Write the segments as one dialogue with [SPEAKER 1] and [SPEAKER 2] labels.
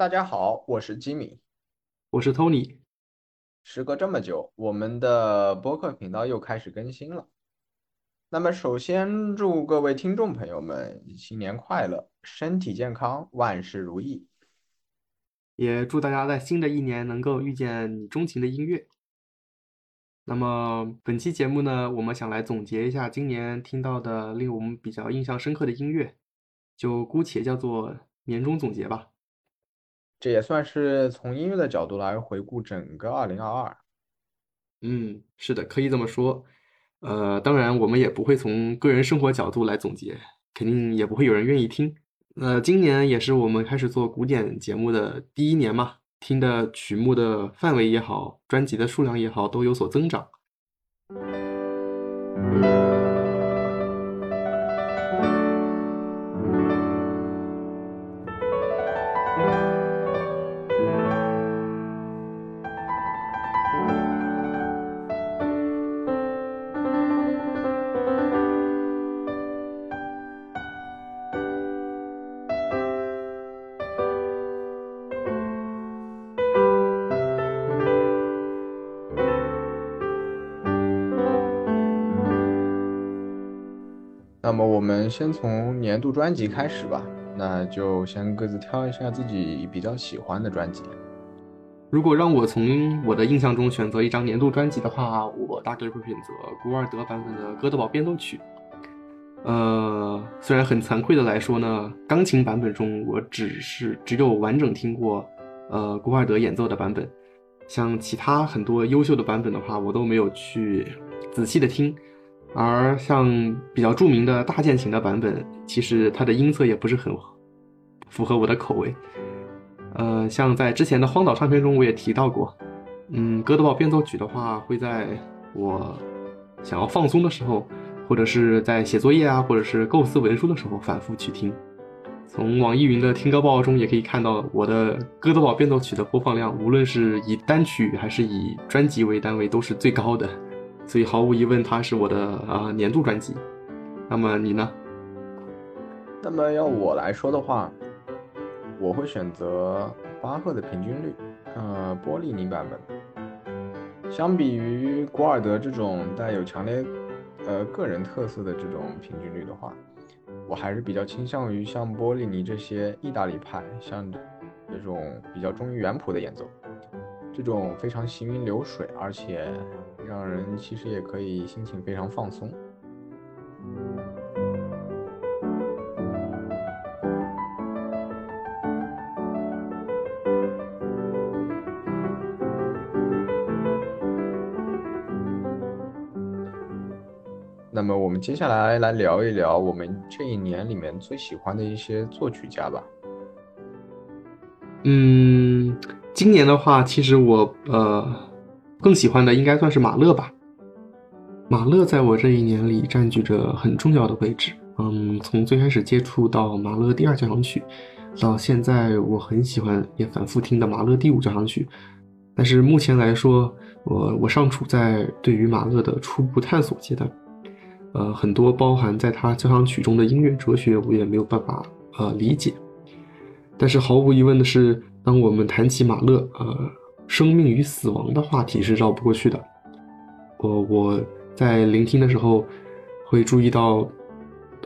[SPEAKER 1] 大家好，我是吉米。
[SPEAKER 2] 我是 Tony。
[SPEAKER 1] 时隔这么久，我们的播客频道又开始更新了。那么，首先祝各位听众朋友们新年快乐，身体健康，万事如意。
[SPEAKER 2] 也祝大家在新的一年能够遇见你钟情的音乐。那么本期节目呢，我们想来总结一下今年听到的令我们比较印象深刻的音乐，就姑且叫做年终总结吧。
[SPEAKER 1] 这也算是从音乐的角度来回顾整个二零二二。
[SPEAKER 2] 嗯，是的，可以这么说。呃，当然我们也不会从个人生活角度来总结，肯定也不会有人愿意听。呃，今年也是我们开始做古典节目的第一年嘛，听的曲目的范围也好，专辑的数量也好，都有所增长。
[SPEAKER 1] 那么我们先从年度专辑开始吧，那就先各自挑一下自己比较喜欢的专辑。
[SPEAKER 2] 如果让我从我的印象中选择一张年度专辑的话，我大概会选择古尔德版本的《哥德堡变奏曲》。呃，虽然很惭愧的来说呢，钢琴版本中我只是只有完整听过呃古尔德演奏的版本，像其他很多优秀的版本的话，我都没有去仔细的听。而像比较著名的大键琴的版本，其实它的音色也不是很符合我的口味。呃，像在之前的荒岛唱片中，我也提到过，嗯，哥德堡变奏曲的话，会在我想要放松的时候，或者是在写作业啊，或者是构思文书的时候反复去听。从网易云的听歌报告中也可以看到，我的哥德堡变奏曲的播放量，无论是以单曲还是以专辑为单位，都是最高的。所以毫无疑问，它是我的啊年度专辑。那么你呢？
[SPEAKER 1] 那么要我来说的话，我会选择巴赫的平均律，呃，波利尼版本。相比于古尔德这种带有强烈呃个人特色的这种平均律的话，我还是比较倾向于像波利尼这些意大利派，像这种比较忠于原谱的演奏，这种非常行云流水，而且。让人其实也可以心情非常放松。那么我们接下来来聊一聊我们这一年里面最喜欢的一些作曲家吧。
[SPEAKER 2] 嗯，今年的话，其实我呃。更喜欢的应该算是马勒吧。马勒在我这一年里占据着很重要的位置。嗯，从最开始接触到马勒第二交响曲，到现在我很喜欢也反复听的马勒第五交响曲。但是目前来说，我我尚处在对于马勒的初步探索阶段。呃，很多包含在他交响曲中的音乐哲学，我也没有办法呃理解。但是毫无疑问的是，当我们谈起马勒，呃。生命与死亡的话题是绕不过去的。我我在聆听的时候会注意到，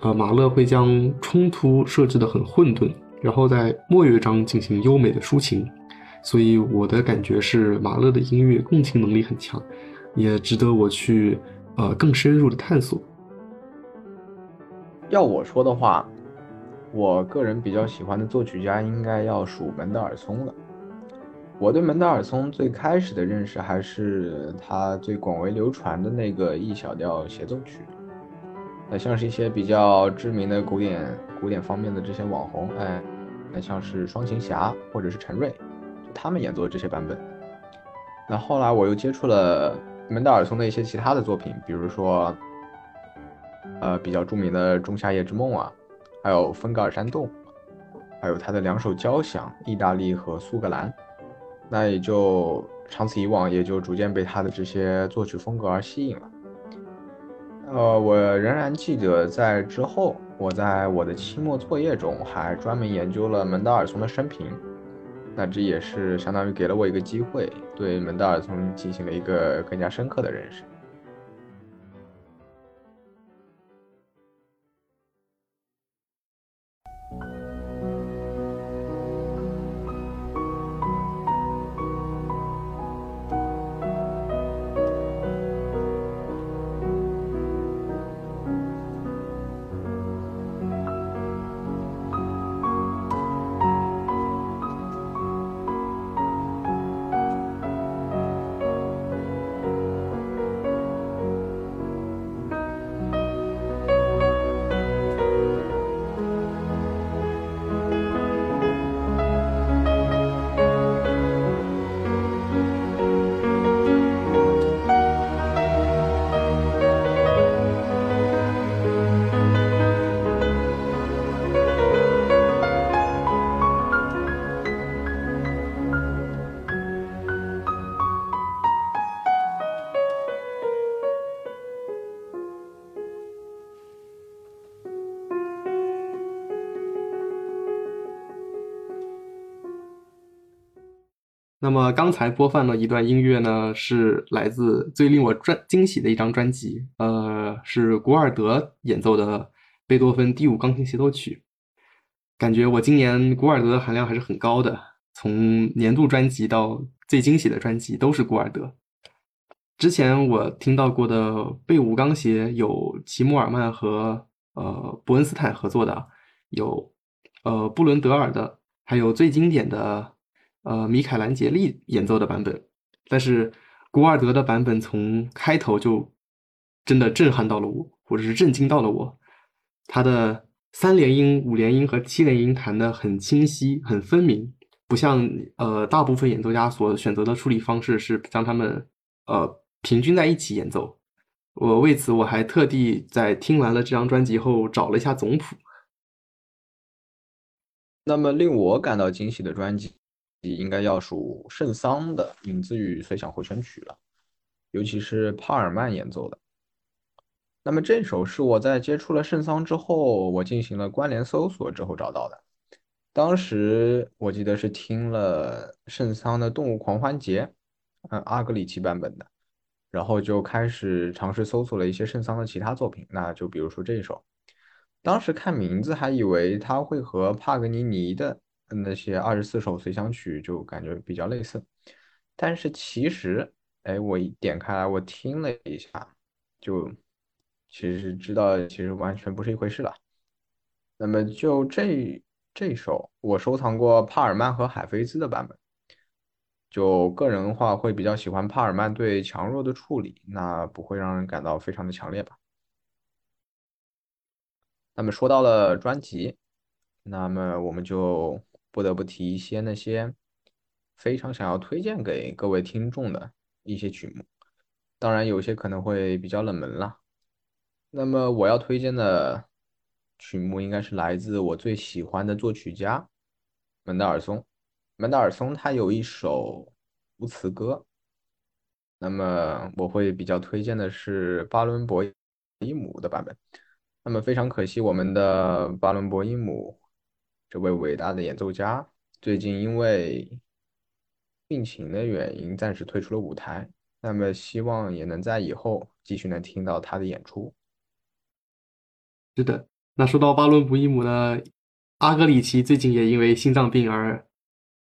[SPEAKER 2] 呃，马勒会将冲突设置的很混沌，然后在末乐章进行优美的抒情。所以我的感觉是，马勒的音乐共情能力很强，也值得我去呃更深入的探索。
[SPEAKER 1] 要我说的话，我个人比较喜欢的作曲家应该要数门德尔松了。我对门德尔松最开始的认识还是他最广为流传的那个 E 小调协奏曲。那像是一些比较知名的古典古典方面的这些网红，哎，那像是双琴侠或者是陈瑞，他们演奏的这些版本。那后来我又接触了门德尔松的一些其他的作品，比如说，呃，比较著名的《仲夏夜之梦》啊，还有《芬格尔山洞》，还有他的两首交响《意大利》和《苏格兰》。那也就长此以往，也就逐渐被他的这些作曲风格而吸引了。呃，我仍然记得在之后，我在我的期末作业中还专门研究了门德尔松的生平。那这也是相当于给了我一个机会，对门德尔松进行了一个更加深刻的认识。
[SPEAKER 2] 那么刚才播放的一段音乐呢，是来自最令我专惊喜的一张专辑，呃，是古尔德演奏的贝多芬第五钢琴协奏曲。感觉我今年古尔德的含量还是很高的，从年度专辑到最惊喜的专辑都是古尔德。之前我听到过的贝五钢协有齐默尔曼和呃伯恩斯坦合作的，有呃布伦德尔的，还有最经典的。呃，米凯兰杰利演奏的版本，但是古尔德的版本从开头就真的震撼到了我，或者是震惊到了我。他的三连音、五连音和七连音弹得很清晰、很分明，不像呃大部分演奏家所选择的处理方式是将他们呃平均在一起演奏。我为此我还特地在听完了这张专辑后找了一下总谱。
[SPEAKER 1] 那么令我感到惊喜的专辑。应该要数圣桑的《影子与随想回旋曲》了，尤其是帕尔曼演奏的。那么这首是我在接触了圣桑之后，我进行了关联搜索之后找到的。当时我记得是听了圣桑的《动物狂欢节》，嗯，阿格里奇版本的，然后就开始尝试搜索了一些圣桑的其他作品，那就比如说这首。当时看名字还以为他会和帕格尼尼的。那些二十四首随想曲就感觉比较类似，但是其实，哎，我一点开来，我听了一下，就其实知道，其实完全不是一回事了。那么就这这首，我收藏过帕尔曼和海菲兹的版本，就个人的话会比较喜欢帕尔曼对强弱的处理，那不会让人感到非常的强烈吧。那么说到了专辑，那么我们就。不得不提一些那些非常想要推荐给各位听众的一些曲目，当然有些可能会比较冷门了。那么我要推荐的曲目应该是来自我最喜欢的作曲家门德尔松。门德尔松他有一首无词歌，那么我会比较推荐的是巴伦博伊姆的版本。那么非常可惜，我们的巴伦博伊姆。这位伟大的演奏家最近因为病情的原因暂时退出了舞台，那么希望也能在以后继续能听到他的演出。
[SPEAKER 2] 是的，那说到巴伦布伊姆呢，阿格里奇最近也因为心脏病而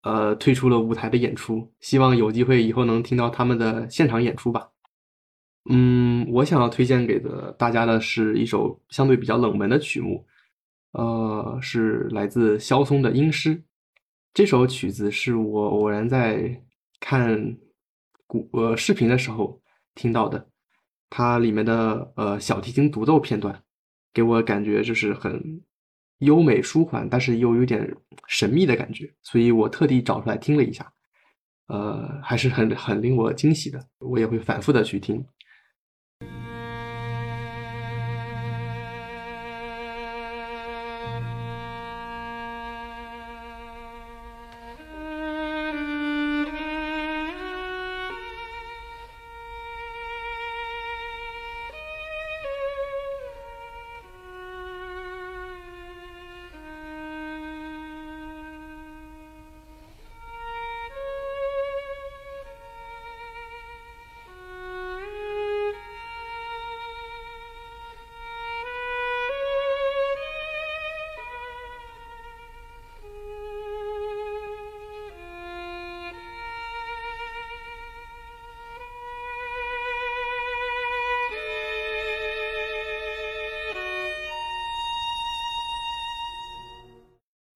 [SPEAKER 2] 呃退出了舞台的演出，希望有机会以后能听到他们的现场演出吧。嗯，我想要推荐给的大家的是一首相对比较冷门的曲目。呃，是来自萧松的《音诗》这首曲子，是我偶然在看古呃视频的时候听到的。它里面的呃小提琴独奏片段，给我感觉就是很优美舒缓，但是又有点神秘的感觉，所以我特地找出来听了一下，呃，还是很很令我惊喜的。我也会反复的去听。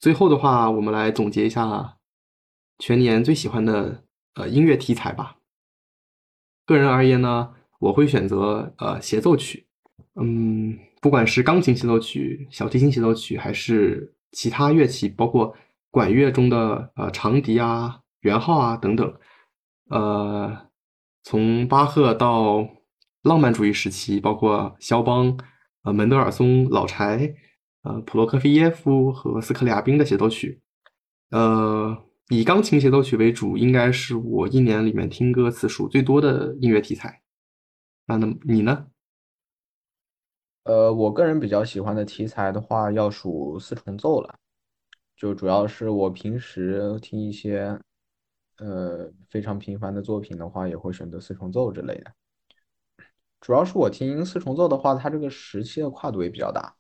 [SPEAKER 2] 最后的话，我们来总结一下全年最喜欢的呃音乐题材吧。个人而言呢，我会选择呃协奏曲，嗯，不管是钢琴协奏曲、小提琴协奏曲，还是其他乐器，包括管乐中的呃长笛啊、圆号啊等等，呃，从巴赫到浪漫主义时期，包括肖邦、呃门德尔松、老柴、呃普罗科菲耶夫和斯克里亚宾的协奏曲，呃。以钢琴协奏曲为主，应该是我一年里面听歌次数最多的音乐题材。那那么你呢？
[SPEAKER 1] 呃，我个人比较喜欢的题材的话，要数四重奏了。就主要是我平时听一些呃非常频繁的作品的话，也会选择四重奏之类的。主要是我听四重奏的话，它这个时期的跨度也比较大，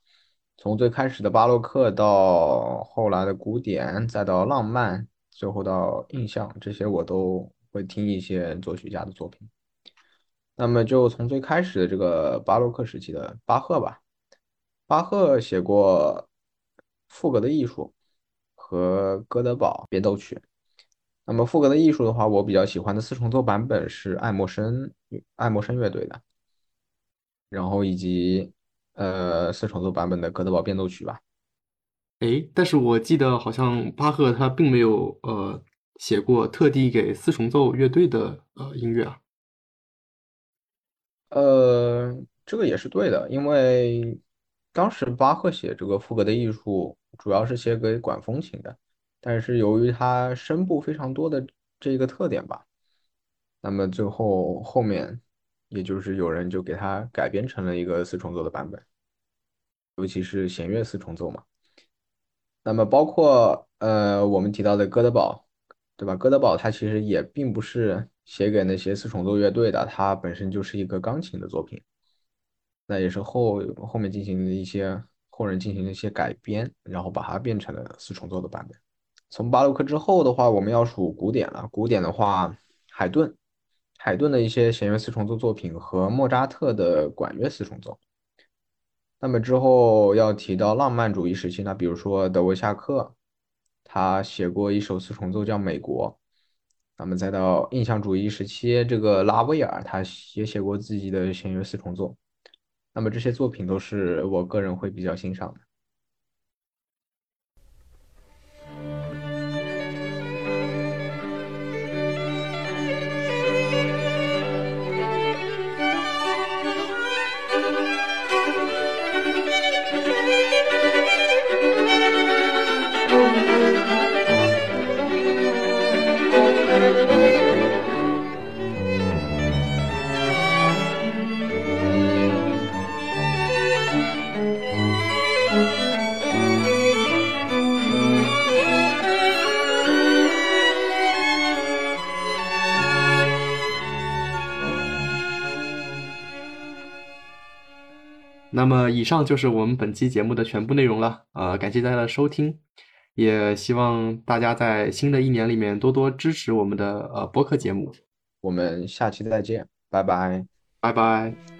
[SPEAKER 1] 从最开始的巴洛克到后来的古典，再到浪漫。最后到印象这些我都会听一些作曲家的作品，那么就从最开始的这个巴洛克时期的巴赫吧，巴赫写过赋格的艺术和哥德堡变奏曲，那么赋格的艺术的话，我比较喜欢的四重奏版本是爱默生爱默生乐队的，然后以及呃四重奏版本的哥德堡变奏曲吧。
[SPEAKER 2] 哎，但是我记得好像巴赫他并没有呃写过特地给四重奏乐队的呃音乐啊。
[SPEAKER 1] 呃，这个也是对的，因为当时巴赫写这个赋格的艺术主要是写给管风琴的，但是由于他声部非常多的这一个特点吧，那么最后后面也就是有人就给它改编成了一个四重奏的版本，尤其是弦乐四重奏嘛。那么包括呃我们提到的哥德堡，对吧？哥德堡它其实也并不是写给那些四重奏乐队的，它本身就是一个钢琴的作品。那也是后后面进行的一些后人进行了一些改编，然后把它变成了四重奏的版本。从巴洛克之后的话，我们要数古典了。古典的话，海顿，海顿的一些弦乐四重奏作品和莫扎特的管乐四重奏。那么之后要提到浪漫主义时期呢，比如说德维夏克，他写过一首四重奏叫《美国》。那么再到印象主义时期，这个拉威尔他也写过自己的弦乐四重奏。那么这些作品都是我个人会比较欣赏的。
[SPEAKER 2] 那么，以上就是我们本期节目的全部内容了。呃，感谢大家的收听，也希望大家在新的一年里面多多支持我们的呃播客节目。
[SPEAKER 1] 我们下期再见，拜拜，
[SPEAKER 2] 拜拜。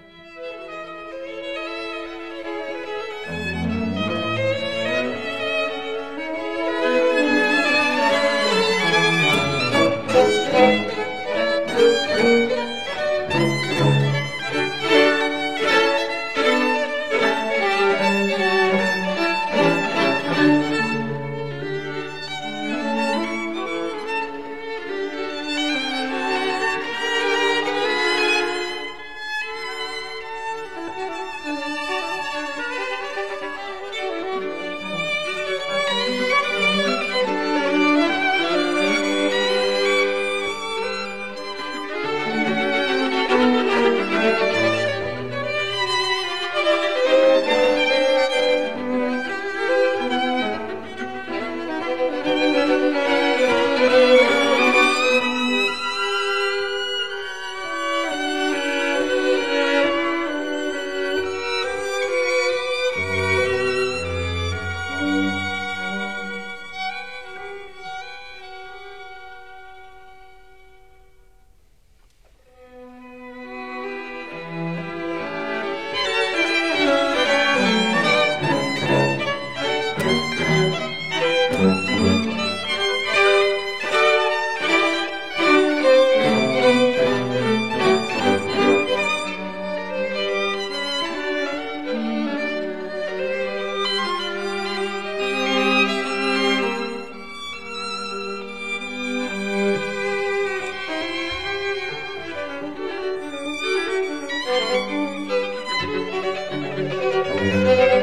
[SPEAKER 1] 拜。